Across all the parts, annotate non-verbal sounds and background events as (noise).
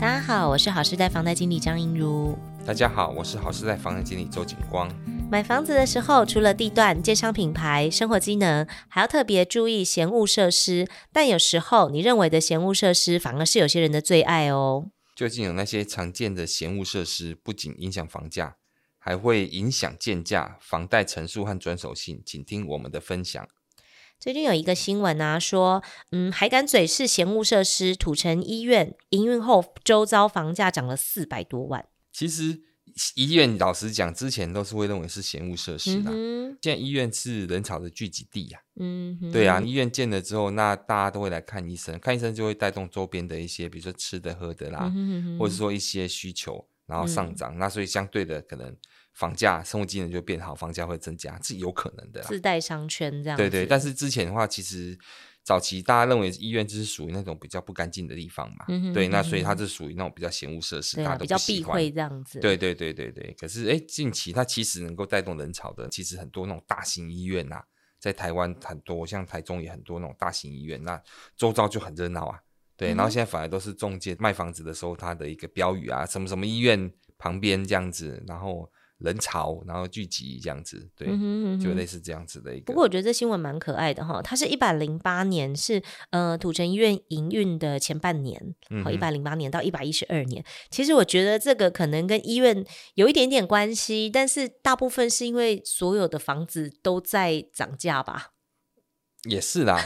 大家好，我是好时代房贷经理张映如。大家好，我是好时代房贷经理周景光。买房子的时候，除了地段、建商品牌、生活机能，还要特别注意嫌物设施。但有时候，你认为的嫌物设施，反而是有些人的最爱哦。究竟有那些常见的嫌物设施，不仅影响房价，还会影响建价、房贷成数和转手性？请听我们的分享。最近有一个新闻啊，说，嗯，海港嘴是闲物设施，土城医院营运后，周遭房价涨了四百多万。其实医院老实讲，之前都是会认为是闲物设施啦。嗯、现在医院是人潮的聚集地呀、啊。嗯，对啊，医院建了之后，那大家都会来看医生，看医生就会带动周边的一些，比如说吃的、喝的啦，嗯、哼或者说一些需求，然后上涨。嗯、那所以相对的可能。房价、生活机能就变好，房价会增加，是有可能的。自带商圈这样。对对，但是之前的话，其实早期大家认为医院就是属于那种比较不干净的地方嘛。嗯哼嗯哼。对，那所以它是属于那种比较嫌恶设施，啊、大家。比较避讳这样子。对对对对对。可是哎，近期它其实能够带动人潮的，其实很多那种大型医院呐、啊，在台湾很多，像台中也很多那种大型医院，那周遭就很热闹啊。对，然后现在反而都是中介卖房子的时候，它的一个标语啊，什么什么医院旁边这样子，然后。人潮，然后聚集这样子，对，就类似这样子的一个。不过我觉得这新闻蛮可爱的哈，它是一百零八年是呃土城医院营运的前半年，好一百零八年到一百一十二年。其实我觉得这个可能跟医院有一点点关系，但是大部分是因为所有的房子都在涨价吧。也是啦，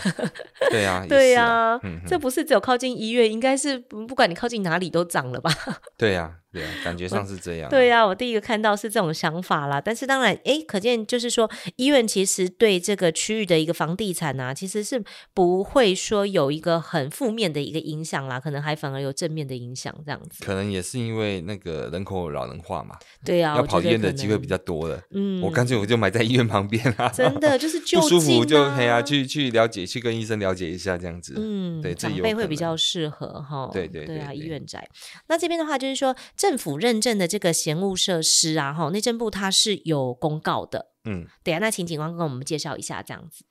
对啊，(laughs) 对呀，这不是只有靠近医院，应该是不管你靠近哪里都涨了吧？(laughs) 对呀，对啊，感觉上是这样。对啊，我第一个看到是这种想法啦。但是当然，哎，可见就是说，医院其实对这个区域的一个房地产啊，其实是不会说有一个很负面的一个影响啦，可能还反而有正面的影响这样子。可能也是因为那个人口老人化嘛。(laughs) 对啊，要跑医院的机会比较多了。嗯，我干脆我就买在医院旁边啊。真的就是 (laughs) 就不舒服就哎呀去。去了解，去跟医生了解一下，这样子，嗯，对，长辈会比较适合哈。对对对，对啊，医院宅。那这边的话，就是说政府认证的这个嫌物设施啊，哈，内政部它是有公告的，嗯，对啊。那请警官跟我们介绍一下，这样子。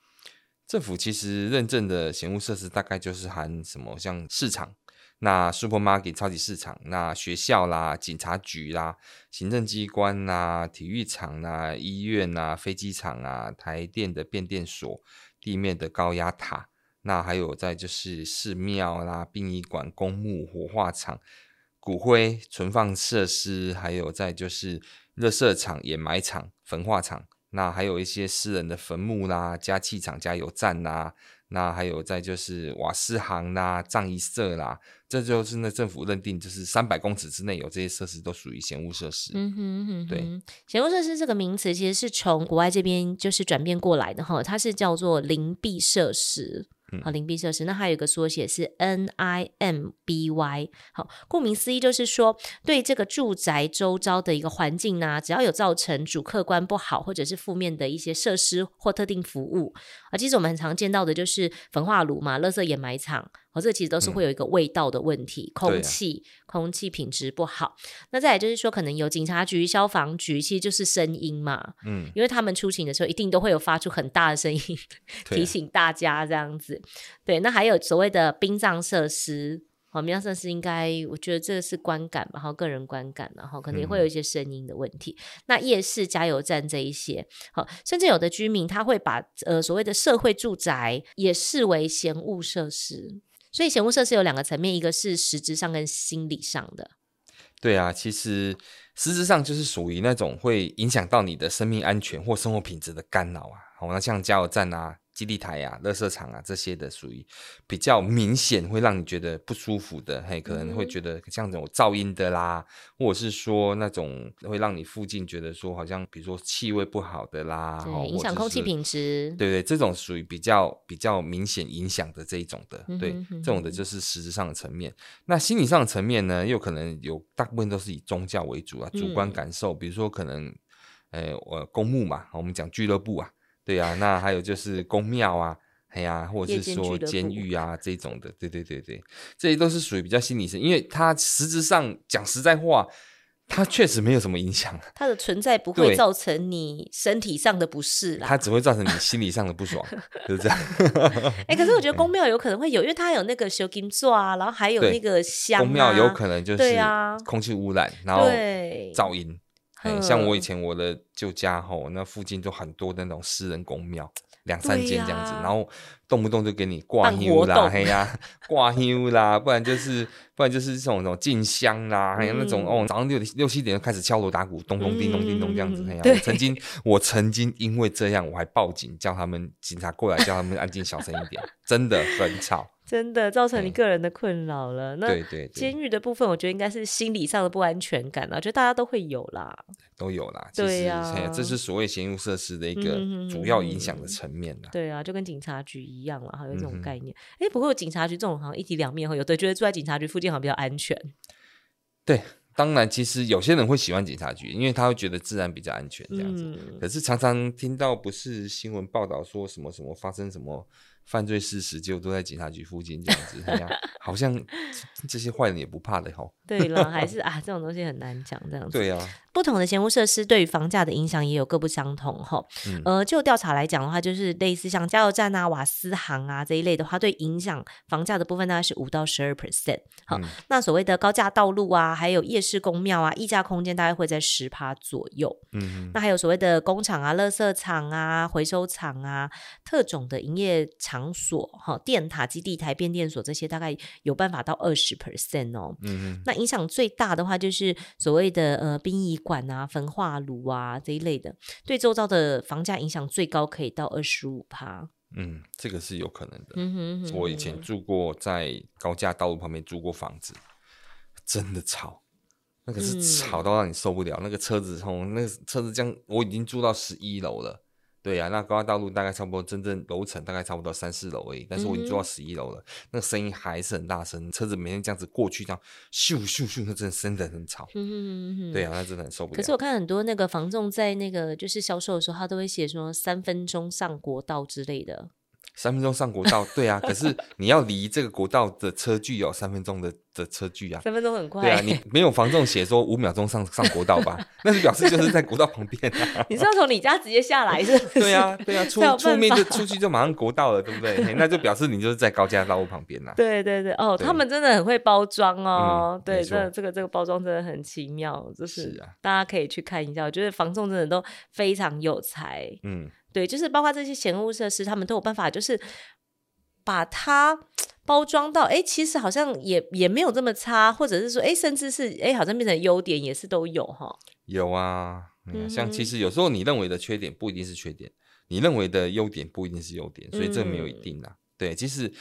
政府其实认证的嫌物设施大概就是含什么，像市场。那 supermarket 超级市场，那学校啦、警察局啦、行政机关啦、体育场啦、医院啦、飞机场啊、台电的变电所、地面的高压塔，那还有在就是寺庙啦、殡仪馆、公墓、火化场、骨灰存放设施，还有再就是热色场、掩埋场、焚化场，那还有一些私人的坟墓啦、加气厂、加油站啦。那还有再就是瓦斯行啦、葬仪社啦，这就是那政府认定，就是三百公尺之内有这些设施都属于嫌恶设施。嗯哼嗯哼，对，嫌恶设施这个名词其实是从国外这边就是转变过来的哈，它是叫做邻避设施。好，邻避设施，那还有一个缩写是 NIMBY。好，顾名思义就是说，对这个住宅周遭的一个环境呢、啊，只要有造成主客观不好或者是负面的一些设施或特定服务啊，其实我们很常见到的就是焚化炉嘛、垃圾掩埋场。哦，这其实都是会有一个味道的问题，嗯、空气、啊、空气品质不好。那再来就是说，可能有警察局、消防局，其实就是声音嘛，嗯，因为他们出勤的时候，一定都会有发出很大的声音，(laughs) 提醒大家这样子。对，那还有所谓的殡葬设施，好，殡葬设施应该，我觉得这个是观感吧，好，个人观感，然后可能也会有一些声音的问题。嗯、那夜市、加油站这一些，好，甚至有的居民他会把呃所谓的社会住宅也视为嫌物设施。所以嫌物设施有两个层面，一个是实质上跟心理上的。对啊，其实实质上就是属于那种会影响到你的生命安全或生活品质的干扰啊。好，那像加油站啊。基地台呀、啊、垃圾场啊这些的，属于比较明显会让你觉得不舒服的，嘿，可能会觉得像这种噪音的啦，或者是说那种会让你附近觉得说好像比如说气味不好的啦，对，影响空气品质，对对，这种属于比较比较明显影响的这一种的，对，这种的就是实质上的层面。那心理上的层面呢，又可能有大部分都是以宗教为主啊，主观感受，比如说可能，呃，我公墓嘛，我们讲俱乐部啊。对啊，那还有就是宫庙啊，哎呀、啊，或者是说监狱啊这种的，对对对对，这些都是属于比较心理性，因为它实质上讲实在话，它确实没有什么影响，它的存在不 (laughs) 会造成你身体上的不适啦，它只会造成你心理上的不爽，(laughs) 就是这样。哎、欸，可是我觉得 (laughs) 宫庙有可能会有，因为它有那个修金座啊，然后还有那个香、啊。宫庙有可能就是空气污染，啊、然后噪音。像我以前我的旧家吼，那附近就很多的那种私人公庙。两三间这样子，啊、然后动不动就给你挂香啦，嘿呀、啊，挂香啦，不然就是不然就是这种这种进香啦，还有、嗯、那种哦，早上六六七点就开始敲锣打鼓，咚咚叮咚叮咚这样子，嘿呀、曾经我曾经因为这样，我还报警叫他们警察过来，叫他们安静小声一点，真的很吵。真的造成你个人的困扰了。嗯、那对对，监狱的部分，我觉得应该是心理上的不安全感了。我觉得大家都会有啦，都有啦。对呀、啊，这是所谓嫌恶设施的一个主要影响的层面。对啊，就跟警察局一样了，还有这种概念。哎、嗯，不过警察局这种好像一体两面，有的觉得住在警察局附近好像比较安全。对，当然，其实有些人会喜欢警察局，因为他会觉得治安比较安全这样子。嗯、可是常常听到不是新闻报道说什么什么发生什么。犯罪事实就都在警察局附近这样子，(laughs) 好像这些坏人也不怕的吼。对了，还是 (laughs) 啊，这种东西很难讲这样子。对啊，不同的嫌恶设施对于房价的影响也有各不相同哈。嗯、呃，就调查来讲的话，就是类似像加油站啊、瓦斯行啊这一类的话，对影响房价的部分大概是五到十二 percent。好，嗯、那所谓的高架道路啊，还有夜市公庙啊、溢价空间大概会在十趴左右。嗯哼，那还有所谓的工厂啊、垃圾场啊、回收厂啊、特种的营业场所、哈电塔、基地台、变电所这些，大概有办法到二十 percent 哦。嗯哼，那影响最大的话，就是所谓的呃殡仪馆啊、焚化炉啊这一类的，对周遭的房价影响最高可以到二十五趴。嗯，这个是有可能的。嗯哼，哼，我以前住过在高架道路旁边租过房子，真的吵，那个是吵到让你受不了。嗯、那个车子从那个车子这样，我已经住到十一楼了。对呀、啊，那高架道路大概差不多，真正楼层大概差不多三四楼而已。但是我已经做到十一楼了，嗯、那个声音还是很大声，车子每天这样子过去，这样咻咻咻，那真的真的很吵。嗯哼哼对呀、啊，那真的很受不了。可是我看很多那个房仲在那个就是销售的时候，他都会写说三分钟上国道之类的。三分钟上国道，对啊，(laughs) 可是你要离这个国道的车距有三分钟的的车距啊，三分钟很快，对啊，你没有房仲写说五秒钟上上国道吧？(laughs) 那是表示就是在国道旁边啊。你是要从你家直接下来是，是？对啊，对啊，出出面就出去就马上国道了，对不对？那就表示你就是在高架道路旁边呐。对对对，哦，他们真的很会包装哦，嗯、对，这这个这个包装真的很奇妙，就是，大家可以去看一下，我觉得房仲真的都非常有才，嗯。对，就是包括这些闲物设施，他们都有办法，就是把它包装到，哎，其实好像也也没有这么差，或者是说，哎，甚至是，哎，好像变成优点，也是都有哈。有啊，嗯、像其实有时候你认为的缺点不一定是缺点，你认为的优点不一定是优点，所以这没有一定啊。嗯、对，其实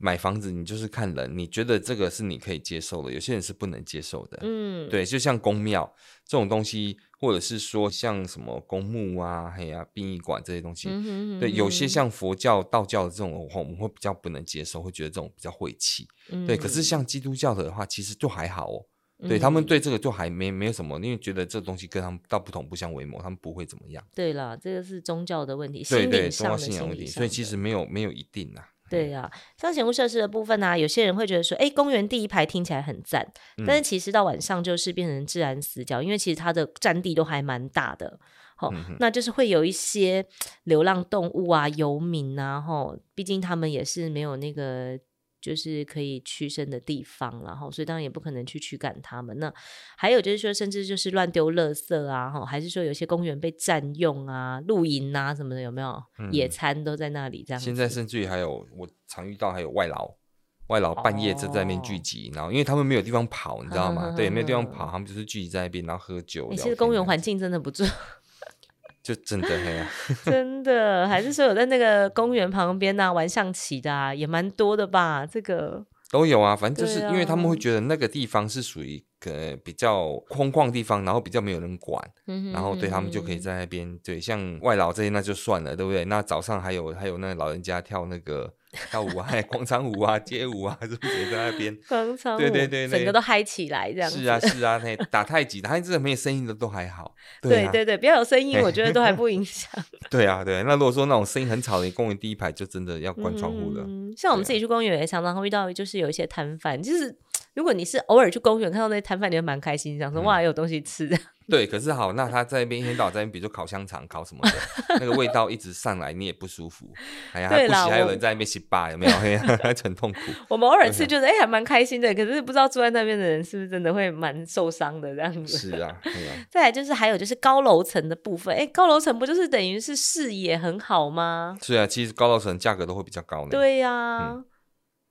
买房子你就是看人，你觉得这个是你可以接受的，有些人是不能接受的。嗯，对，就像公庙这种东西。或者是说像什么公墓啊、嘿呀、殡仪馆这些东西，嗯、哼哼哼对，有些像佛教、道教的这种，我们会比较不能接受，会觉得这种比较晦气。嗯、对，可是像基督教的话，其实就还好哦。对他们对这个就还没没有什么，因为觉得这东西跟他们道不同不相为谋，他们不会怎么样。对了，这个是宗教的问题，对对，宗教信仰问题，所以其实没有没有一定啊。对呀、啊，像闲物设施的部分呢、啊，有些人会觉得说，哎，公园第一排听起来很赞，嗯、但是其实到晚上就是变成自然死角，因为其实它的占地都还蛮大的，好、那就是会有一些 (tsk) 流浪动物啊、游民啊，吼，毕竟他们也是没有那个。就是可以驱生的地方，然后所以当然也不可能去驱赶他们。那还有就是说，甚至就是乱丢垃圾啊，哈，还是说有些公园被占用啊、露营啊什么的，有没有？嗯、野餐都在那里这样。现在甚至于还有我常遇到还有外劳，外劳半夜就在那边聚集，哦、然后因为他们没有地方跑，你知道吗？对，没有地方跑，他们就是聚集在那边，然后喝酒。其实公园环境真的不错。就真的黑啊，(laughs) 真的还是说有在那个公园旁边啊玩象棋的啊，也蛮多的吧？这个都有啊，反正就是因为他们会觉得那个地方是属于呃比较空旷地方，然后比较没有人管，然后对他们就可以在那边对，像外劳这些那就算了，对不对？那早上还有还有那老人家跳那个。跳舞啊，(laughs) 广场舞啊，街舞啊，是不是也在那边？(laughs) 广场舞，对对对，整个都嗨起来这样子。是啊是啊，那 (laughs) 打太极，打太极这个没有声音的都还好。对对对，不要有声音，我觉得都还不影响。对啊对，那如果说那种声音很吵的，公园第一排就真的要关窗户了。像我们自己去公园也常常会遇到，就是有一些摊贩，就是如果你是偶尔去公园看到那些摊贩，你会蛮开心，想说、嗯、哇，有东西吃。(laughs) 对，可是好，那他在那边一天到晚在那边，比如说烤香肠、烤什么的，(laughs) 那个味道一直上来，你也不舒服。哎呀，还不行，还有人在那边洗吧，有没有？(laughs) 还很痛苦。我们偶尔吃，就是哎，还蛮开心的。可是不知道住在那边的人是不是真的会蛮受伤的这样子。是啊，对啊。再来就是还有就是高楼层的部分，哎，高楼层不就是等于是视野很好吗？是啊，其实高楼层价格都会比较高呢。对呀、啊。嗯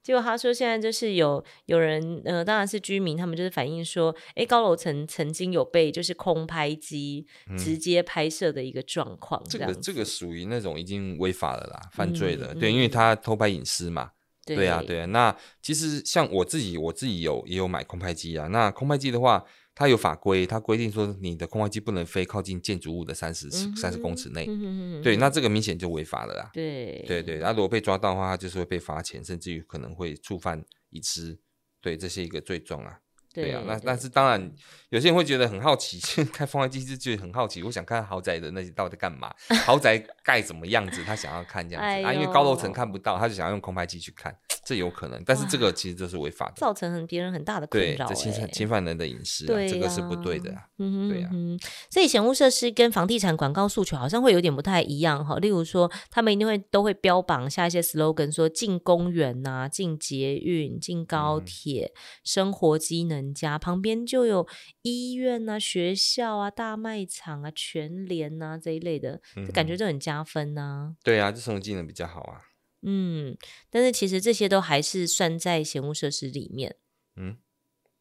结果他说，现在就是有有人，呃，当然是居民，他们就是反映说，哎，高楼层曾经有被就是空拍机直接拍摄的一个状况。这，这个这个属于那种已经违法了啦，犯罪了。嗯、对，因为他偷拍隐私嘛。对，对啊，对啊。那其实像我自己，我自己有也有买空拍机啊。那空拍机的话。它有法规，它规定说你的空拍机不能飞靠近建筑物的三十三十公尺内。嗯、对，那这个明显就违法了啦。对对对，那如果被抓到的话，它就是会被罚钱，甚至于可能会触犯已知。对，这是一个罪状啊。对啊，那但是当然，有些人会觉得很好奇，开放拍机就觉得很好奇，我想看豪宅的那些到底干嘛，豪宅盖什么样子，他想要看这样子、哎、啊，因为高楼层看不到，他就想要用空拍机去看。这有可能，但是这个其实这是违法的，造成很别人很大的困扰。对，这侵犯侵犯人的隐私、啊对啊，这个是不对的、啊。嗯对呀、啊。所以嫌恶设施跟房地产广告诉求好像会有点不太一样哈。例如说，他们一定会都会标榜下一些 slogan，说进公园呐、啊，进捷运，进高铁、嗯，生活机能佳，旁边就有医院啊、学校啊、大卖场啊、全联啊这一类的，嗯、感觉就很加分呐、啊。对啊，这生活技能比较好啊。嗯，但是其实这些都还是算在闲务设施里面。嗯，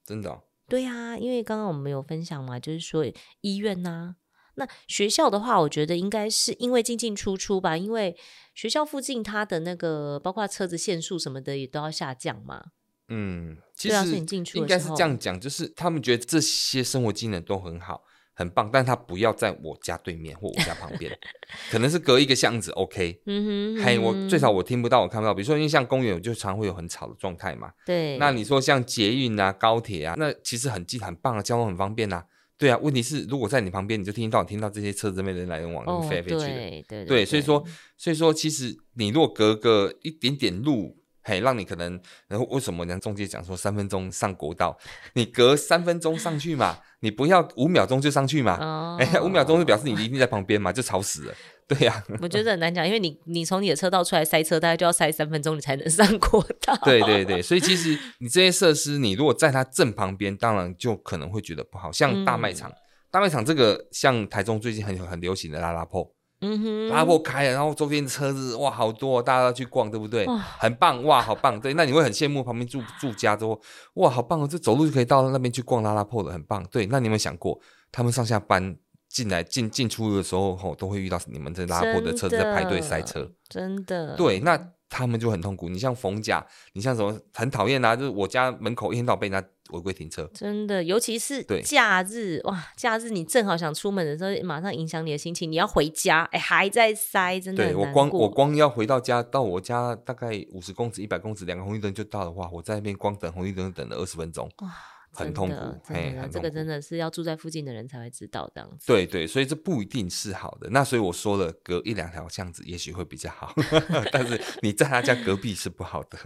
真的、哦？对、啊，因为刚刚我们有分享嘛，就是说医院呐、啊，那学校的话，我觉得应该是因为进进出出吧，因为学校附近它的那个包括车子限速什么的也都要下降嘛。嗯，其实应该是这样讲，就是他们觉得这些生活技能都很好。很棒，但他不要在我家对面或我家旁边，(laughs) 可能是隔一个巷子，OK。(laughs) 嗯哼，嘿，我最少我听不到，我看不到。比如说，因为像公园，我就常会有很吵的状态嘛。对。那你说像捷运啊、高铁啊，那其实很近、很棒啊，交通很方便啊。对啊，问题是如果在你旁边，你就听到听到这些车子里面人来人往，飞来飞去的。对对对。所以说，所以说，其实你如果隔个一点点路。嘿，让你可能，然后为什么人家中介讲说三分钟上国道，你隔三分钟上去嘛，你不要五秒钟就上去嘛，哎、哦，五、欸、秒钟就表示你一定在旁边嘛，就吵死了，对呀、啊。我觉得很难讲，因为你你从你的车道出来塞车，大概就要塞三分钟，你才能上国道。对对对，所以其实你这些设施，你如果在它正旁边，当然就可能会觉得不好，像大卖场，嗯、大卖场这个像台中最近很很流行的拉拉铺。嗯哼，拉破开了，然后周边的车子哇好多，大家都去逛，对不对？很棒哇，好棒。对，那你会很羡慕旁边住住家都哇好棒哦，这走路就可以到那边去逛拉拉破的，很棒。对，那你有没有想过，他们上下班进来进进出的时候，吼都会遇到你们这拉破的车子在排队塞车，真的。对，那。他们就很痛苦。你像逢甲，你像什么很讨厌啊？就是我家门口一天到晚被人家违规停车，真的，尤其是假日哇！假日你正好想出门的时候，马上影响你的心情。你要回家，哎，还在塞，真的。对，我光我光要回到家，到我家大概五十公尺、一百公尺，两个红绿灯就到的话，我在那边光等红绿灯等了二十分钟。哇很痛苦，哎，这个真的是要住在附近的人才会知道这样子。对对，所以这不一定是好的。那所以我说了，隔一两条巷子也许会比较好，(laughs) 但是你在他家隔壁是不好的。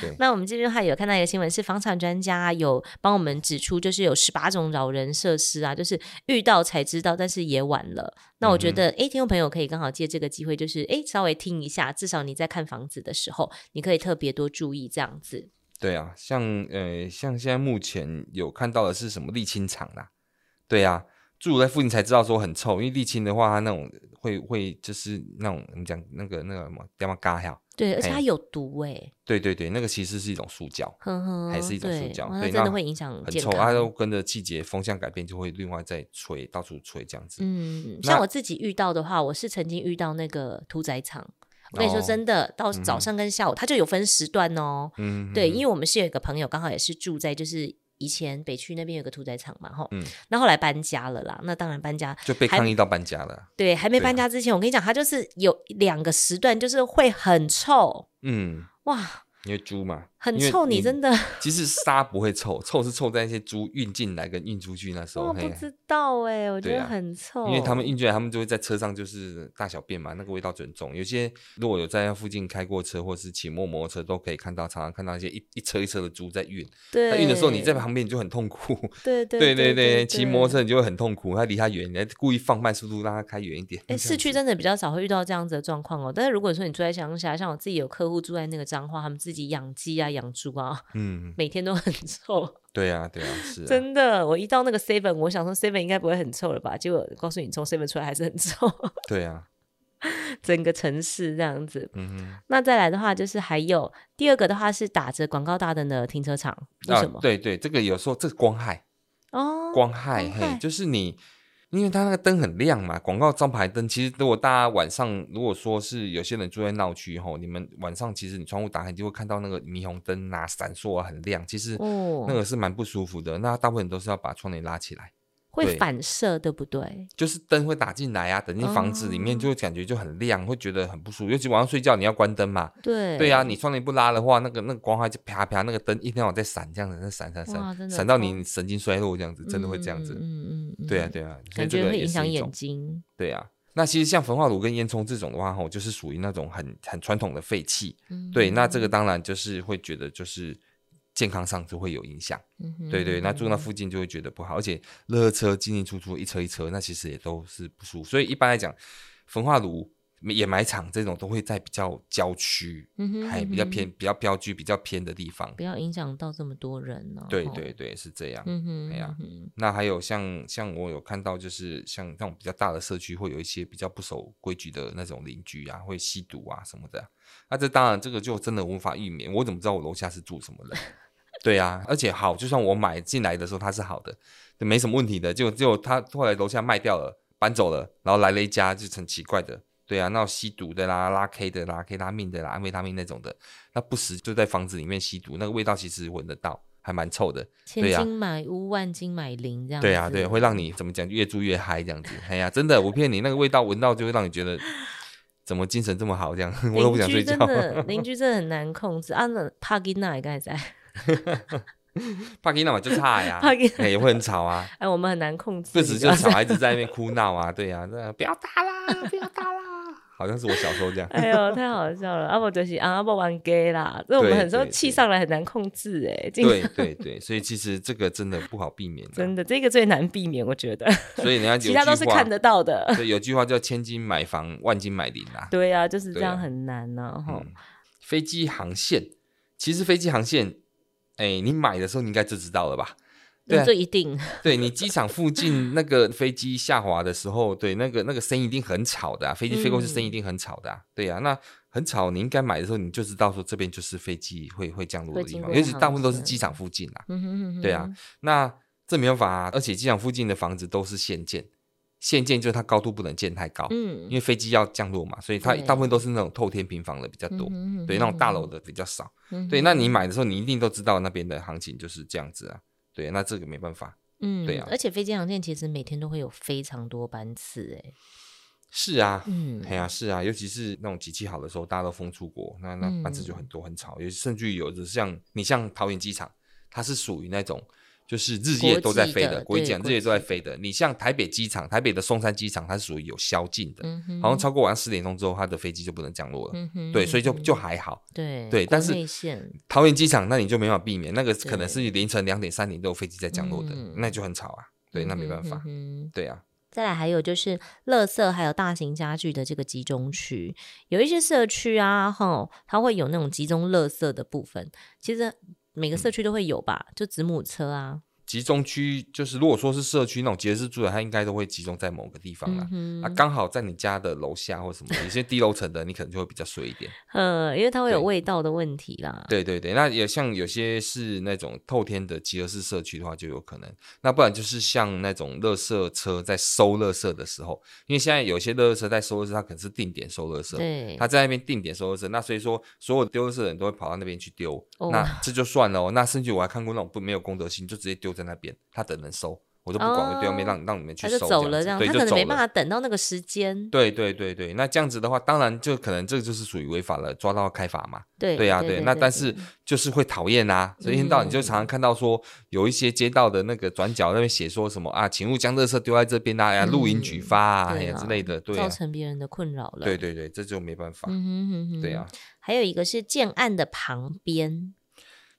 对。那我们这边还有看到一个新闻，是房产专家有帮我们指出，就是有十八种扰人设施啊，就是遇到才知道，但是也晚了。那我觉得，哎、嗯，听众朋友可以刚好借这个机会，就是哎，稍微听一下，至少你在看房子的时候，你可以特别多注意这样子。对啊，像呃，像现在目前有看到的是什么沥青厂啦，对啊，住在附近才知道说很臭，因为沥青的话，它那种会会就是那种我们讲那个那个什么掉毛嘎呀，对，而且它有毒哎、欸，对对对，那个其实是一种塑胶，呵呵还是一种塑胶，对，真的会影响很臭，它都跟着季节风向改变，就会另外再吹，到处吹这样子。嗯，像我自己遇到的话，我是曾经遇到那个屠宰场。我跟你说真的，哦、到早上跟下午，它、嗯、就有分时段哦。嗯，对，因为我们是有一个朋友，刚好也是住在就是以前北区那边有个屠宰场嘛，哈。嗯。那后来搬家了啦，那当然搬家就被抗议到搬家了。对，还没搬家之前，我跟你讲，它就是有两个时段，就是会很臭。嗯。哇。因为猪嘛，很臭，你真的。其实沙不会臭，臭是臭在那些猪运进来跟运出去那时候。我不知道哎、欸，我觉得很臭。因为他们运进来，他们就会在车上就是大小便嘛，那个味道就很重。有些如果有在那附近开过车，或是骑摩摩托车，都可以看到，常常看到一些一一车一车的猪在运。对。他运的时候，你在旁边你就很痛苦。对对对对对。骑摩托车你就会很痛苦，他离他远，你还故意放慢速度让他开远一点。哎、欸，市区真的比较少会遇到这样子的状况哦。但是如果说你住在乡下，像我自己有客户住在那个彰化，他们自己养鸡啊。养猪啊，(laughs) 嗯，每天都很臭。对啊，对啊，是啊。真的。我一到那个 seven，我想说 seven 应该不会很臭了吧？结果告诉你，从 seven 出来还是很臭。(laughs) 对啊，整个城市这样子。嗯哼。那再来的话，就是还有第二个的话是打着广告大灯的停车场，为什么？啊、对对，这个有时候这是光害哦，光害，光害嘿，就是你。因为它那个灯很亮嘛，广告招牌灯。其实如果大家晚上，如果说是有些人住在闹区吼，你们晚上其实你窗户打开，你就会看到那个霓虹灯啊，闪烁啊，很亮。其实那个是蛮不舒服的。那大部分人都是要把窗帘拉起来。会反射，对不对？就是灯会打进来啊，等进房子里面就会感觉就很亮，会觉得很不舒服。尤其晚上睡觉你要关灯嘛，对对啊，你窗帘不拉的话，那个那个光害就啪啪，那个灯一天晚在闪，这样子在闪闪闪，闪到你神经衰弱这样子，真的会这样子。嗯嗯对啊对啊，感觉会影响眼睛。对啊，那其实像焚化炉跟烟囱这种的话，吼，就是属于那种很很传统的废气。对，那这个当然就是会觉得就是。健康上就会有影响，嗯、哼对对，那住那附近就会觉得不好，而且热车进进出出一车一车，那其实也都是不舒服。所以一般来讲，焚化炉、掩埋场这种都会在比较郊区，还、嗯还、比较偏、比较标居、比较偏的地方，不要影响到这么多人呢、哦。对对对，是这样。嗯哼，哎呀，那还有像像我有看到，就是像那种比较大的社区，会有一些比较不守规矩的那种邻居啊，会吸毒啊什么的。那这当然这个就真的无法避免。我怎么知道我楼下是住什么人？对呀、啊，而且好，就算我买进来的时候它是好的，就没什么问题的。就就他后来楼下卖掉了，搬走了，然后来了一家就很奇怪的，对啊，那吸毒的啦、拉 K 的啦、K 他命的啦、安非他命那种的，那不时就在房子里面吸毒，那个味道其实闻得到，还蛮臭的。千金买屋，万金买邻，这样。对啊，对，会让你怎么讲，越住越嗨这样子。哎呀，真的，我骗你，那个味道闻到就会让你觉得怎么精神这么好，这样 (laughs) 我都不想睡觉。(laughs) 邻居真的很难控制啊，那帕金娜也刚才在。帕金娜嘛就差呀，也会很吵啊。哎，我们很难控制。不止就小孩子在那边哭闹啊，(laughs) 对呀，那不要打啦，不要打啦，好像是我小时候这样。哎呦，太好笑了！阿伯就是阿伯玩 gay 啦，所以我们很多气上来很难控制哎。对对对，所以其实这个真的不好避免。真的，这个最难避免，我觉得。所以人家其他都是看得到的。对，有句话叫“千金买房，万金买邻”啊。对呀，就是这样很难呢。哈，飞机航线，其实飞机航线。哎、欸，你买的时候你应该就知道了吧？对、啊，这一定。对，你机场附近那个飞机下滑的时候，对，那个那个声音一定很吵的、啊，飞机飞过去声音一定很吵的、啊。嗯、对呀、啊，那很吵，你应该买的时候你就知道说这边就是飞机会会降落的地方，尤其大部分都是机场附近啊。嗯哼嗯哼。对啊，那这没有办法、啊，而且机场附近的房子都是现建。现建就是它高度不能建太高，嗯，因为飞机要降落嘛，所以它大部分都是那种透天平房的比较多，对，对，那种大楼的比较少，嗯、对。那你买的时候，你一定都知道那边的行情就是这样子啊，对，那这个没办法，嗯，对啊。而且飞机航线其实每天都会有非常多班次，哎，是啊，嗯，哎呀、啊，是啊，尤其是那种机器好的时候，大家都封出国，那那班次就很多很吵，有甚至于有的像你像桃园机场，它是属于那种。就是日夜都在飞的，国际讲日夜都在飞的。你像台北机场，台北的松山机场，它是属于有宵禁的，好像超过晚上十点钟之后，它的飞机就不能降落了。对，所以就就还好。对对，但是桃园机场那你就没办法避免，那个可能是凌晨两点三点都有飞机在降落的，那就很吵啊。对，那没办法。对啊。再来还有就是，垃圾还有大型家具的这个集中区，有一些社区啊，吼，它会有那种集中垃圾的部分，其实。每个社区都会有吧，就子母车啊。集中区就是，如果说是社区那种节日住的，它应该都会集中在某个地方啦。嗯、啊，刚好在你家的楼下或什么，有些低楼层的，你可能就会比较衰一点。(laughs) 呃，因为它会有味道的问题啦。对对对，那也像有些是那种透天的集合式社区的话，就有可能。那不然就是像那种垃圾车在收垃圾的时候，因为现在有些垃圾车在收垃圾，它可能是定点收垃圾。对，他在那边定点收垃圾，那所以说所有丢垃圾的人都会跑到那边去丢。哦、那这就算了哦。那甚至我还看过那种不没有公德心，就直接丢。在那边，他等人收，我都不管，我对外面让让你们去收，他就走了，这样，对，他可能没办法等到那个时间。对对对对，那这样子的话，当然就可能这个就是属于违法了，抓到开罚嘛。对对呀，对。那但是就是会讨厌啊，所以一天到晚你就常常看到说，有一些街道的那个转角那边写说什么啊，请勿将垃圾丢在这边啊，录音举发啊呀之类的，对，造成别人的困扰了。对对对，这就没办法。对呀。还有一个是建案的旁边，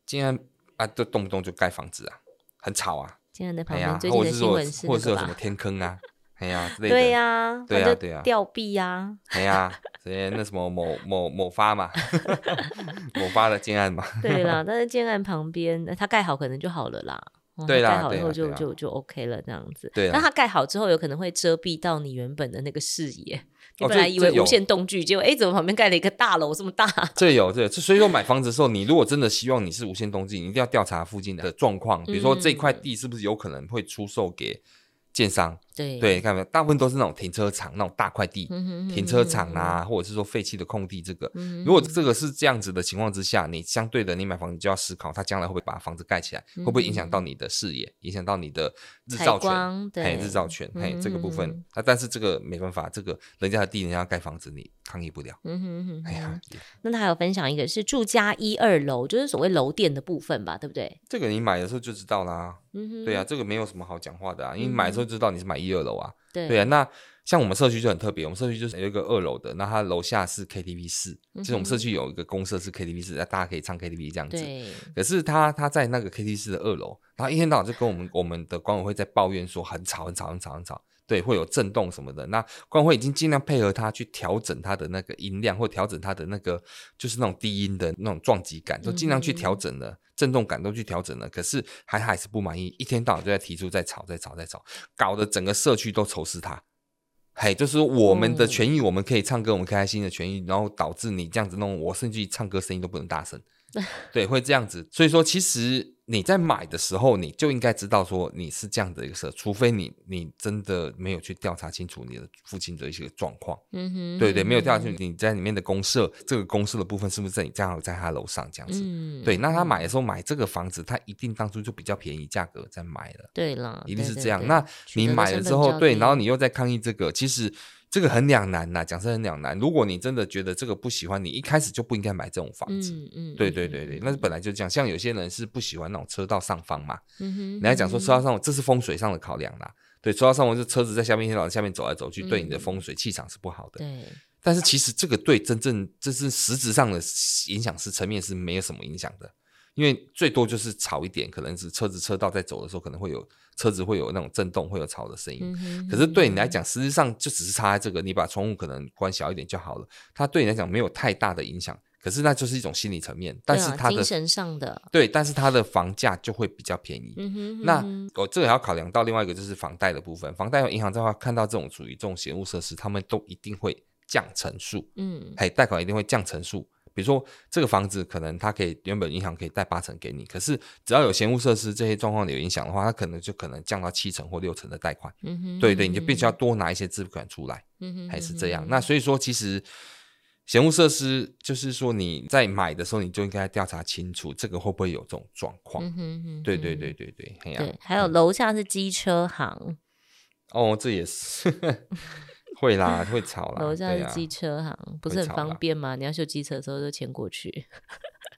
建案啊，都动不动就盖房子啊，很吵啊。建案的旁边，最近的新闻是，或者是有什么天坑啊，哎呀，(laughs) 对呀，对呀，对呀，吊臂呀，哎呀，这些那什么某某某发嘛，(laughs) 某发的建案嘛，对啦，但是建案旁边，它盖好可能就好了啦。对啦，盖好以后就就就 OK 了，这样子。对，那它盖好之后，有可能会遮蔽到你原本的那个视野。你本来以为无限动距，结果哎，怎么旁边盖了一个大楼这么大？这有这，所以说买房子的时候，你如果真的希望你是无限动距，你一定要调查附近的状况，比如说这块地是不是有可能会出售给建商。对对，看没有，大部分都是那种停车场，那种大块地，停车场啊，或者是说废弃的空地。这个，如果这个是这样子的情况之下，你相对的，你买房子就要思考，它将来会不会把房子盖起来，会不会影响到你的视野，影响到你的日照权？对，日照权，嘿，这个部分，啊，但是这个没办法，这个人家的地，人家盖房子，你抗议不了。嗯哼哼，哎呀，那他还有分享一个是住家一二楼，就是所谓楼电的部分吧，对不对？这个你买的时候就知道啦。嗯哼，对啊，这个没有什么好讲话的啊，因为你买的时候就知道你是买一二楼啊。对，对啊，那像我们社区就很特别，我们社区就是有一个二楼的，那它楼下是 KTV 室，嗯、哼就是我们社区有一个公设是 KTV 室，那大家可以唱 KTV 这样子。对。可是他他在那个 KTV 室的二楼，然后一天到晚就跟我们我们的管委会在抱怨说很吵很吵很吵很吵，对，会有震动什么的。那管委会已经尽量配合他去调整他的那个音量，或调整他的那个就是那种低音的那种撞击感，都尽量去调整了，震动感都去调整了。可是还还是不满意，一天到晚就在提出在吵在吵在吵，搞得整个社区都仇视他。嘿，就是我们的权益，我们可以唱歌，我们开心的权益，然后导致你这样子弄，我甚至于唱歌声音都不能大声，(laughs) 对，会这样子。所以说，其实。你在买的时候，你就应该知道说你是这样的一个事，除非你你真的没有去调查清楚你的附近的一些状况，嗯哼，对对，没有调查清楚你在里面的公社，这个公社的部分是不是在你正好在他楼上这样子，嗯，对，那他买的时候买这个房子，他一定当初就比较便宜价格在买了，对了，一定是这样。那你买了之后，对，然后你又在抗议这个，其实。这个很两难呐，讲是很两难。如果你真的觉得这个不喜欢，你一开始就不应该买这种房子。嗯嗯，对对对对，那是本来就这样。像有些人是不喜欢那种车道上方嘛，嗯哼，你还讲说车道上方，这是风水上的考量啦。对，车道上方是车子在下面一天到晚下面走来走去，对你的风水气场是不好的。对，但是其实这个对真正这是实质上的影响是层面是没有什么影响的。因为最多就是吵一点，可能是车子车道在走的时候，可能会有车子会有那种震动，会有吵的声音。嗯、哼可是对你来讲，实际上就只是差在这个，你把窗户可能关小一点就好了。它对你来讲没有太大的影响，可是那就是一种心理层面。但是它的、啊、精神上的对，但是它的房价就会比较便宜。嗯、哼那我这个还要考量到另外一个就是房贷的部分。房贷银行的话，看到这种属于这种闲物设施，他们都一定会降成数。嗯，还贷款一定会降成数。比如说，这个房子可能它可以原本银行可以贷八成给你，可是只要有闲物设施这些状况有影响的话，它可能就可能降到七成或六成的贷款。嗯哼，对对，你就必须要多拿一些资款出来。嗯哼，还是这样。那所以说，其实闲物设施就是说你在买的时候，你就应该调查清楚这个会不会有这种状况。嗯哼，对对对对对，对，还有楼下是机车行。哦，这也是。会啦，会吵啦。楼下是机车行，不是很方便吗？你要修机车的时候就牵过去。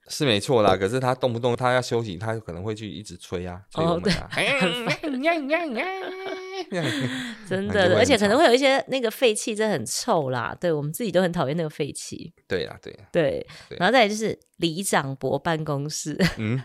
是没错啦，可是他动不动他要休息，他可能会去一直吹啊，催我们啊。(laughs) 真的，而且可能会有一些那个废气，真的很臭啦。对，我们自己都很讨厌那个废气。对啦，对对，然后再来就是里长伯办公室。(laughs) 嗯。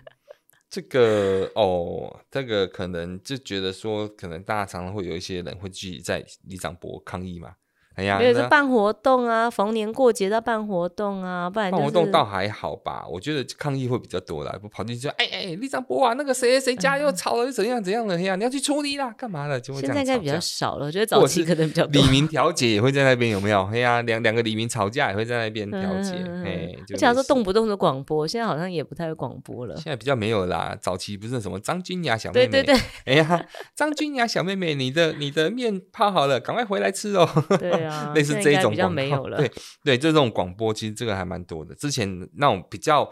这个哦，这个可能就觉得说，可能大家常常会有一些人会聚集在里长博抗议嘛。哎呀，没有是办活动啊，逢年过节要办活动啊，不然、就是、办活动倒还好吧。我觉得抗议会比较多啦，不跑进去说，哎哎，里长伯啊，那个谁谁家又吵了，又怎样怎样的，哎呀，你要去处理啦，干嘛的？就会。现在应该比较少了，我觉得早期可能比较多。里民调解也会在那边有没有？哎呀，两两个李明吵架也会在那边调解。哎，就想说动不动的广播，现在好像也不太会广播了。现在比较没有啦，早期不是什么张君雅小妹妹，对对对，哎呀，张君雅小妹妹，你的你的面泡好了，赶快回来吃哦。(laughs) 对啊，类似这种。广告对对，就这种广播，其实这个还蛮多的。之前那种比较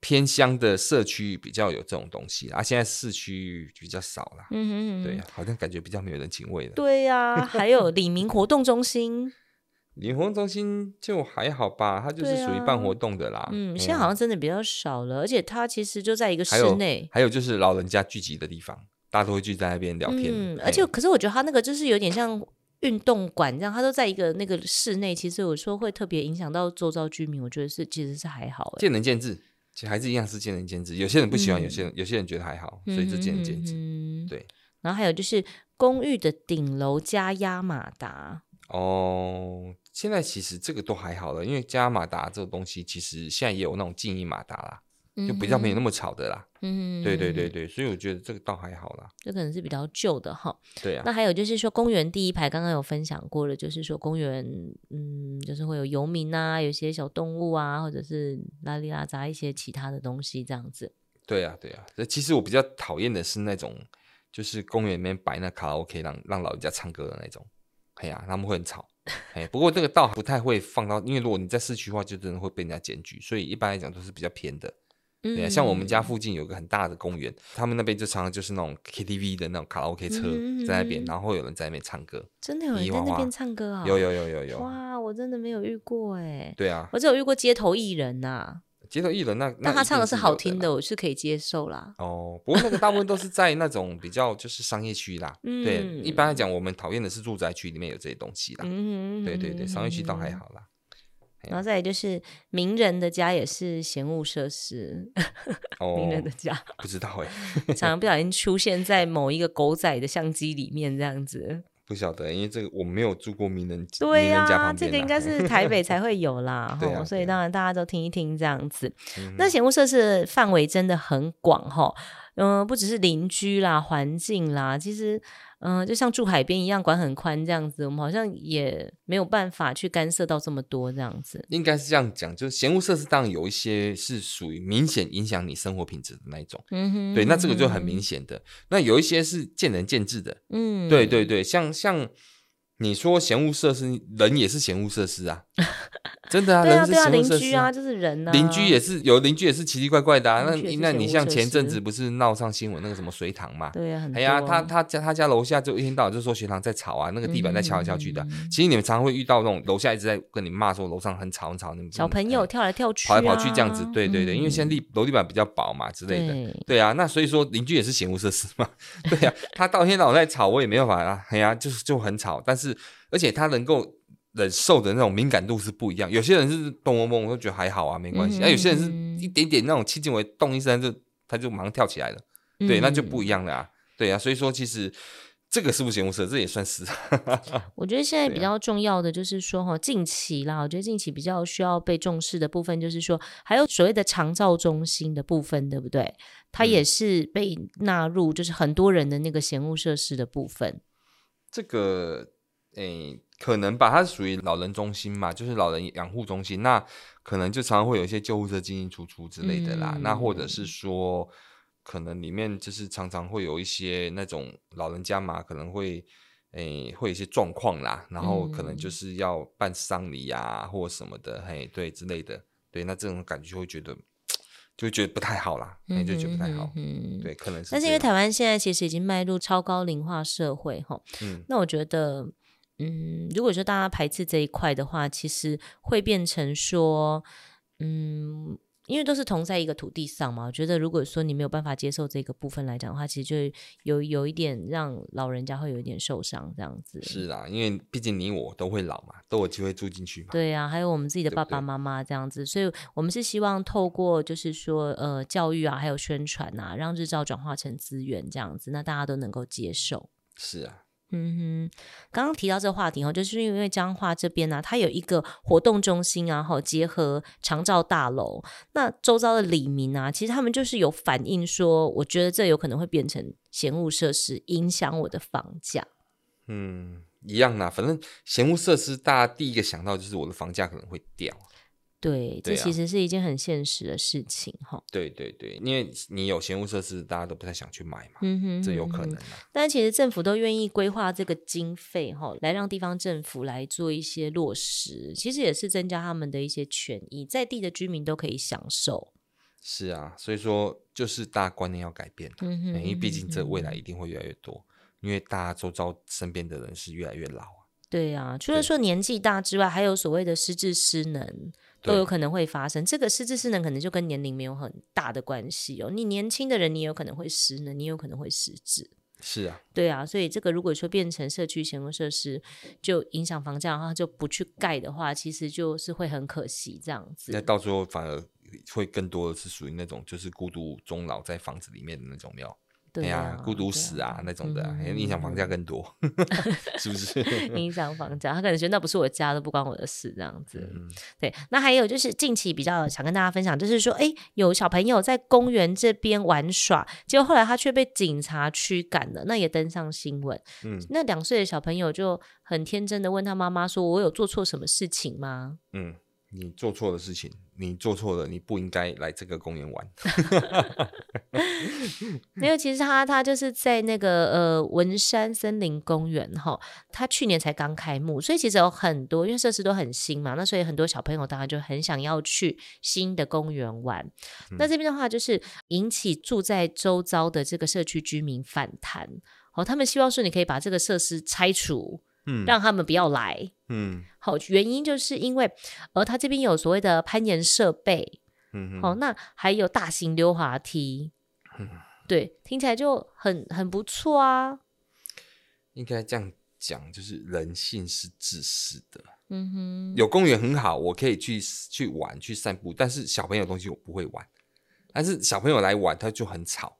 偏乡的社区比较有这种东西啊，现在市区比较少了。嗯哼嗯哼，对呀、啊，好像感觉比较没有人情味了。对呀、啊，还有李明活动中心，(laughs) 李明活动中心就还好吧，它就是属于办活动的啦。啊、嗯，现在好像真的比较少了，而且它其实就在一个室内。还有就是老人家聚集的地方，大家都会聚在那边聊天。嗯，而且可是我觉得它那个就是有点像。运动馆这样，它都在一个那个室内，其实有时候会特别影响到周遭居民。我觉得是其实是还好，见仁见智，其实还是一样是见仁见智。有些人不喜欢，嗯、有些人有些人觉得还好，所以就见仁见智。嗯、对。然后还有就是公寓的顶楼加压马达。哦，现在其实这个都还好了，因为加马达这个东西，其实现在也有那种静音马达啦。就比较没有那么吵的啦，嗯，对对对对，所以我觉得这个倒还好啦。这可能是比较旧的哈。对啊。那还有就是说，公园第一排刚刚有分享过了，就是说公园，嗯，就是会有游民啊，有些小动物啊，或者是拉里拉杂一些其他的东西这样子。对啊，对啊。这其实我比较讨厌的是那种，就是公园里面摆那卡拉 OK 让让老人家唱歌的那种。哎呀，他们会很吵。哎，不过这个倒不太会放到，因为如果你在市区的话，就真的会被人家检举，所以一般来讲都是比较偏的。对啊，像我们家附近有个很大的公园，他们那边就常常就是那种 KTV 的那种卡拉 OK 车在那边，然后有人在那边唱歌。真的有人在那边唱歌啊？有有有有有。哇，我真的没有遇过哎。对啊，我只有遇过街头艺人呐。街头艺人那那他唱的是好听的，我是可以接受啦。哦，不过那个大部分都是在那种比较就是商业区啦。对，一般来讲，我们讨厌的是住宅区里面有这些东西啦。嗯，对对对，商业区倒还好啦。然后再来就是名人的家也是闲物设施，(laughs) 哦、名人的家不知道哎，常常不小心出现在某一个狗仔的相机里面这样子，不晓得，因为这个我没有住过名人对呀、啊，这个应该是台北才会有啦，(laughs) 所以当然大家都听一听这样子。嗯、那闲物设施范围真的很广哈，嗯，不只是邻居啦、环境啦，其实。嗯，就像住海边一样，管很宽这样子，我们好像也没有办法去干涉到这么多这样子。应该是这样讲，就是嫌恶设施当然有一些是属于明显影响你生活品质的那一种，嗯哼，对，那这个就很明显的。嗯、那有一些是见仁见智的，嗯，对对对，像像你说嫌恶设施，人也是嫌恶设施啊。(laughs) 真的啊，对啊，对啊，邻居啊，就是人啊。邻居也是有邻居也是奇奇怪怪的啊。那那你像前阵子不是闹上新闻那个什么水塘嘛？对啊，哎呀，他他家他家楼下就一天到晚就说水塘在吵啊，那个地板在敲来敲去的。其实你们常常会遇到那种楼下一直在跟你骂说楼上很吵很吵，那小朋友跳来跳去，跑来跑去这样子。对对对，因为现在地楼地板比较薄嘛之类的。对啊，那所以说邻居也是嫌恶设施嘛。(laughs) 对呀，他到天到晚在吵，我也没办法啊。哎呀，就是就很吵，但是而且他能够。忍受的那种敏感度是不一样，有些人是咚嗡嗡，我都觉得还好啊，没关系。那、嗯、有些人是一点点那种迄今为动一声就他就马上跳起来了，嗯、对，那就不一样了啊，对啊。所以说，其实这个是不是嫌恶设施，这也算是。(laughs) 我觉得现在比较重要的就是说哈，近期啦，我觉得近期比较需要被重视的部分就是说，还有所谓的长照中心的部分，对不对？它也是被纳入，就是很多人的那个嫌务设施的部分。这个，诶、欸。可能吧，它是属于老人中心嘛，就是老人养护中心，那可能就常常会有一些救护车进进出出之类的啦。嗯、那或者是说，可能里面就是常常会有一些那种老人家嘛，可能会诶、欸、会有一些状况啦，然后可能就是要办丧礼呀或什么的，嘿，对之类的，对，那这种感觉就会觉得就觉得不太好啦，嗯、就觉得不太好，嗯，对，可能是。但是因为台湾现在其实已经迈入超高龄化社会，哈，嗯，那我觉得。嗯，如果说大家排斥这一块的话，其实会变成说，嗯，因为都是同在一个土地上嘛。我觉得如果说你没有办法接受这个部分来讲的话，其实就有有一点让老人家会有一点受伤这样子。是啊，因为毕竟你我都会老嘛，都有机会住进去嘛。对啊，还有我们自己的爸爸妈妈这样子，对对，所以我们是希望透过就是说呃教育啊，还有宣传啊，让日照转化成资源这样子，那大家都能够接受。是啊。嗯哼，刚刚提到这个话题哈，就是因为彰化这边呢、它有一个活动中心啊，哈，结合长照大楼，那周遭的里民啊，其实他们就是有反映说，我觉得这有可能会变成闲物设施，影响我的房价。嗯，一样啦，反正闲物设施，大家第一个想到就是我的房价可能会掉。对，这其实是一件很现实的事情哈。对对对，因为你有闲物设施，大家都不太想去买嘛。嗯哼，这有可能。但其实政府都愿意规划这个经费哈，来让地方政府来做一些落实，其实也是增加他们的一些权益，在地的居民都可以享受。是啊，所以说就是大家观念要改变，嗯哼，因为毕竟这未来一定会越来越多，因为大家周遭身边的人是越来越老啊。对啊，除了说年纪大之外，还有所谓的失智失能都有可能会发生。这个失智失能可能就跟年龄没有很大的关系哦。你年轻的人，你有可能会失能，你有可能会失智。是啊，对啊，所以这个如果说变成社区闲物设施，就影响房价，然后就不去盖的话，其实就是会很可惜这样子。那到最后反而会更多的是属于那种就是孤独终老在房子里面的那种庙。对呀、啊，孤独死啊，啊那种的，嗯、影响房价更多，嗯、是不是？(laughs) 影响房价，他可能觉得那不是我家，都不关我的事，这样子。嗯、对，那还有就是近期比较想跟大家分享，就是说，哎，有小朋友在公园这边玩耍，结果后来他却被警察驱赶了，那也登上新闻。嗯，那两岁的小朋友就很天真的问他妈妈说：“我有做错什么事情吗？”嗯。你做错的事情，你做错了，你不应该来这个公园玩。(laughs) 没有，其实他他就是在那个呃文山森林公园哈，他去年才刚开幕，所以其实有很多，因为设施都很新嘛，那所以很多小朋友当然就很想要去新的公园玩。嗯、那这边的话，就是引起住在周遭的这个社区居民反弹，哦，他们希望说你可以把这个设施拆除。嗯，让他们不要来。嗯，好，原因就是因为，呃，他这边有所谓的攀岩设备。嗯，好，那还有大型溜滑梯。嗯，对，听起来就很很不错啊。应该这样讲，就是人性是自私的。嗯哼，有公园很好，我可以去去玩去散步，但是小朋友东西我不会玩。但是小朋友来玩，他就很吵。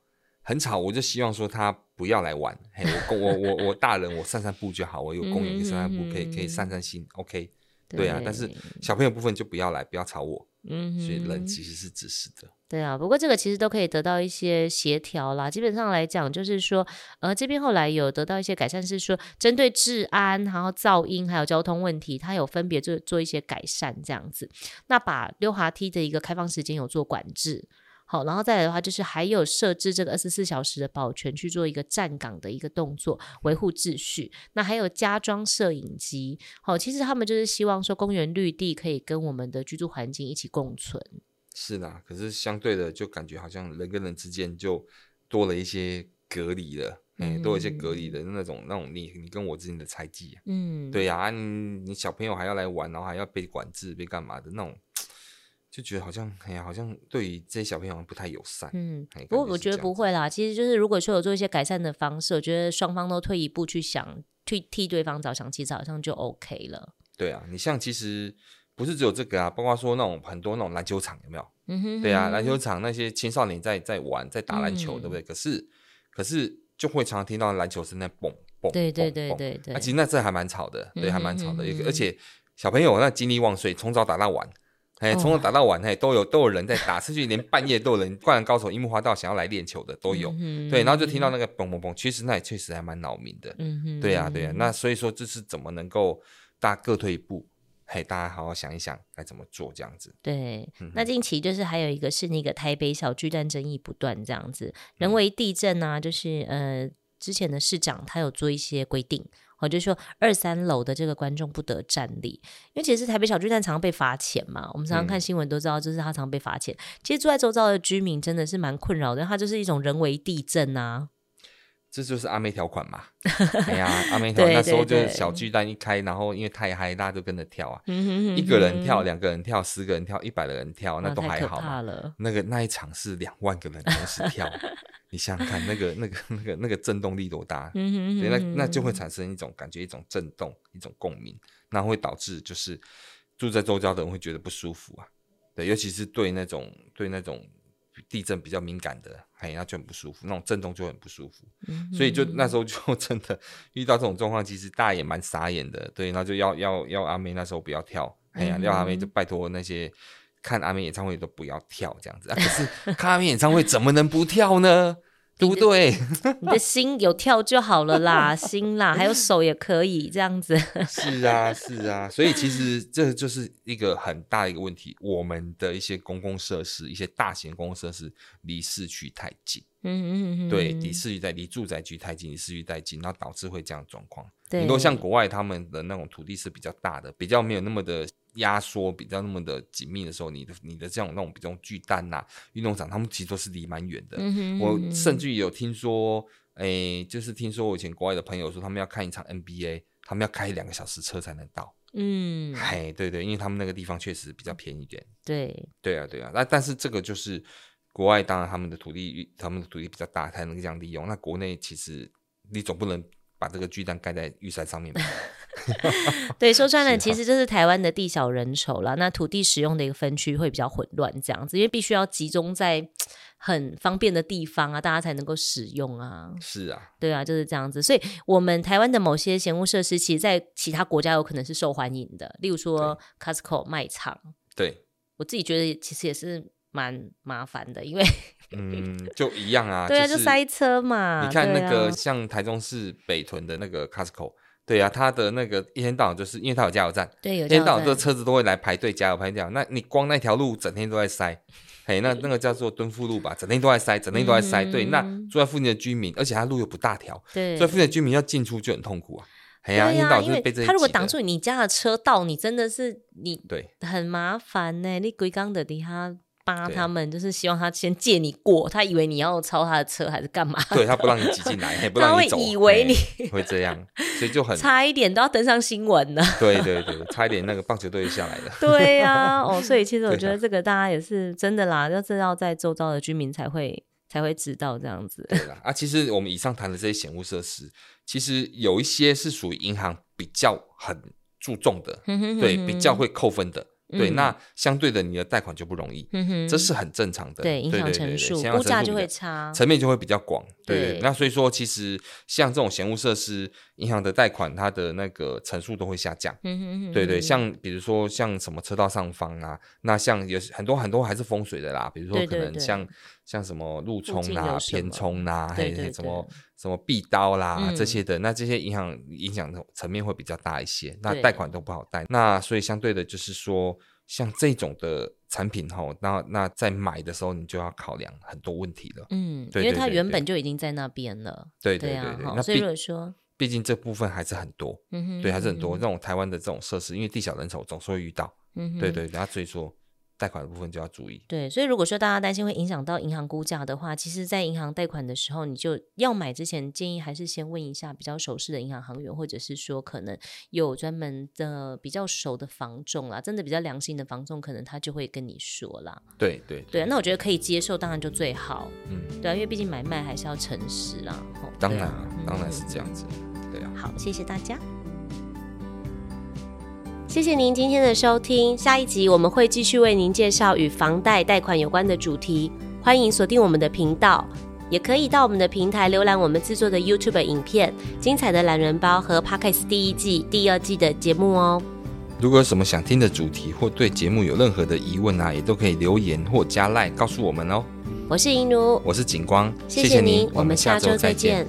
很吵，我就希望说他不要来玩。嘿，我我我我大人，我散散步就好。我有公园可以散散步，可以可以散散心。OK，对，对啊。但是小朋友部分就不要来，不要吵我。嗯，所以人其实是自私的。对啊，不过这个其实都可以得到一些协调啦。基本上来讲，就是说，呃，这边后来有得到一些改善，是说针对治安、然后噪音还有交通问题，它有分别做做一些改善这样子。那把溜滑梯的一个开放时间有做管制。好，然后再来的话，就是还有设置这个二十四小时的保全去做一个站岗的一个动作，维护秩序。那还有加装摄影机。好，其实他们就是希望说，公园绿地可以跟我们的居住环境一起共存。是啦，可是相对的，就感觉好像人跟人之间就多了一些隔离了，嗯，欸、多了一些隔离的那种那种你你跟我之间的猜忌。嗯，对呀、啊，你你小朋友还要来玩，然后还要被管制，被干嘛的那种。就觉得好像，哎呀，好像对于这些小朋友不太友善。嗯，不过我觉得不会啦。其实就是如果说有做一些改善的方式，我觉得双方都退一步去想，去替对方着想，其实好像就 OK 了。对啊，你像其实不是只有这个啊，包括说那种很多那种篮球场有没有？嗯哼，哼。对啊，篮球场那些青少年在在玩，在打篮球，嗯、对不对？可是可是就会常常听到篮球声在嘣嘣。对对对对对。啊，其实那这还蛮吵的，对，还蛮吵的。而且小朋友那精力旺盛，从早打到晚。哎，从早打到晚，哎，都有都有人在打，甚至连半夜都有人，灌篮高手、樱木花道想要来练球的都有。嗯、对，然后就听到那个嘣嘣嘣，其实那也确实还蛮扰民的。嗯哼，对呀、啊，对呀、啊。那所以说，这是怎么能够大家各退一步？嘿，大家好好想一想该怎么做这样子。对，那近期就是还有一个是那个台北小巨蛋争议不断这样子，人为地震啊，就是呃之前的市长他有做一些规定。我就说二三楼的这个观众不得站立，因为其实台北小巨蛋常常被罚钱嘛，我们常常看新闻都知道，就是他常常被罚钱。嗯、其实住在周遭的居民真的是蛮困扰的，它就是一种人为地震啊。这就是阿妹条款嘛。(laughs) 哎呀，阿妹条款那时候就是小巨蛋一开，然后因为太嗨，大家都跟着跳啊。一个人跳，两个人跳，十个人跳，一百个人跳，那都还好嘛。那个那一场是两万个人同时跳。你想想看，那个、那个、那个、那个震动力多大？嗯哼嗯哼，对，那那就会产生一种感觉，一种震动，一种共鸣，那会导致就是住在周遭的人会觉得不舒服啊。对，尤其是对那种对那种地震比较敏感的，哎，那就很不舒服，那种震动就很不舒服。嗯，所以就那时候就真的遇到这种状况，其实大家也蛮傻眼的。对，那就要要要阿妹那时候不要跳，哎呀，要阿妹就拜托那些。看阿妹演唱会都不要跳这样子，啊、可是看阿妹演唱会怎么能不跳呢？对不对？你的心有跳就好了啦，(laughs) 心啦，还有手也可以这样子。是啊，是啊，所以其实这就是一个很大的一个问题，我们的一些公共设施，一些大型公共设施离市区太近。嗯嗯嗯，对，离市域在离住宅区太近，离市域太近，然后导致会这样状况。对，很多像国外他们的那种土地是比较大的，比较没有那么的压缩，比较那么的紧密的时候，你的你的这种那种比较巨蛋呐、啊、运动场，他们其实都是离蛮远的。我甚至有听说，哎、欸，就是听说我以前国外的朋友说，他们要看一场 NBA，他们要开两个小时车才能到。嗯，哎，对对，因为他们那个地方确实比较便宜一点。对，对啊，对啊。那但是这个就是国外，当然他们的土地，他们的土地比较大，才能这样利用。那国内其实你总不能把这个巨蛋盖在玉山上面吧？(laughs) 对，说穿了，其实就是台湾的地小人稠了。那土地使用的一个分区会比较混乱，这样子，因为必须要集中在。很方便的地方啊，大家才能够使用啊。是啊，对啊，就是这样子。所以，我们台湾的某些闲物设施，其实，在其他国家有可能是受欢迎的。例如说，Costco 卖场。对，我自己觉得其实也是蛮麻烦的，因为嗯，就一样啊。(laughs) 对啊，就塞车嘛。你看那个像台中市北屯的那个 Costco，对啊，它的那个一天到晚就是因为它有加油站，对，有一天到晚这车子都会来排队加油排掉。那你光那条路整天都在塞。哎，那那个叫做敦富路吧，整天都在塞，整天都在塞。嗯、对，那住在附近的居民，而且它路又不大条，对，所以附近的居民要进出就很痛苦啊。哎呀，因为他如果挡住你家的车道，你真的是你对很麻烦呢。你规刚的底下。他们就是希望他先借你过，他以为你要超他的车还是干嘛？对，他不让你 (laughs) 挤进来，不让你走，他会以为你会这样，所以就很 (laughs) 差一点都要登上新闻了。对对对，差一点那个棒球队下来了。(laughs) 对呀、啊，哦，所以其实我觉得这个大家也是真的啦，要知道在周遭的居民才会才会知道这样子。对啦，啊，其实我们以上谈的这些险物设施，其实有一些是属于银行比较很注重的，对，比较会扣分的。对，那相对的，你的贷款就不容易，这是很正常的。对，影响层数，估价就会差，层面就会比较广。对，那所以说，其实像这种闲物设施，银行的贷款，它的那个层数都会下降。嗯哼，对对，像比如说像什么车道上方啊，那像有很多很多还是风水的啦，比如说可能像像什么路冲啊、偏冲啊，还有什么什么壁刀啦这些的，那这些银行影响的层面会比较大一些，那贷款都不好贷。那所以相对的，就是说。像这种的产品哈，那那在买的时候，你就要考量很多问题了。嗯，对，因为它原本就已经在那边了。对对对对，那所以如果说，毕竟这部分还是很多。嗯哼，对，还是很多。这种台湾的这种设施，因为地小人稠，总是会遇到。嗯哼，对对，然后所以说。贷款的部分就要注意。对，所以如果说大家担心会影响到银行估价的话，其实，在银行贷款的时候，你就要买之前，建议还是先问一下比较熟悉的银行行员，或者是说可能有专门的比较熟的房仲啦，真的比较良心的房仲，可能他就会跟你说啦。对对对，那我觉得可以接受，当然就最好。嗯，对啊，因为毕竟买卖还是要诚实啦。当然，啊当然是这样子。对啊。好，谢谢大家。谢谢您今天的收听，下一集我们会继续为您介绍与房贷贷款有关的主题，欢迎锁定我们的频道，也可以到我们的平台浏览我们制作的 YouTube 影片、精彩的懒人包和 Podcast 第一季、第二季的节目哦。如果有什么想听的主题或对节目有任何的疑问啊，也都可以留言或加赖告诉我们哦。我是银奴，我是景光，谢谢您，我们下周再见。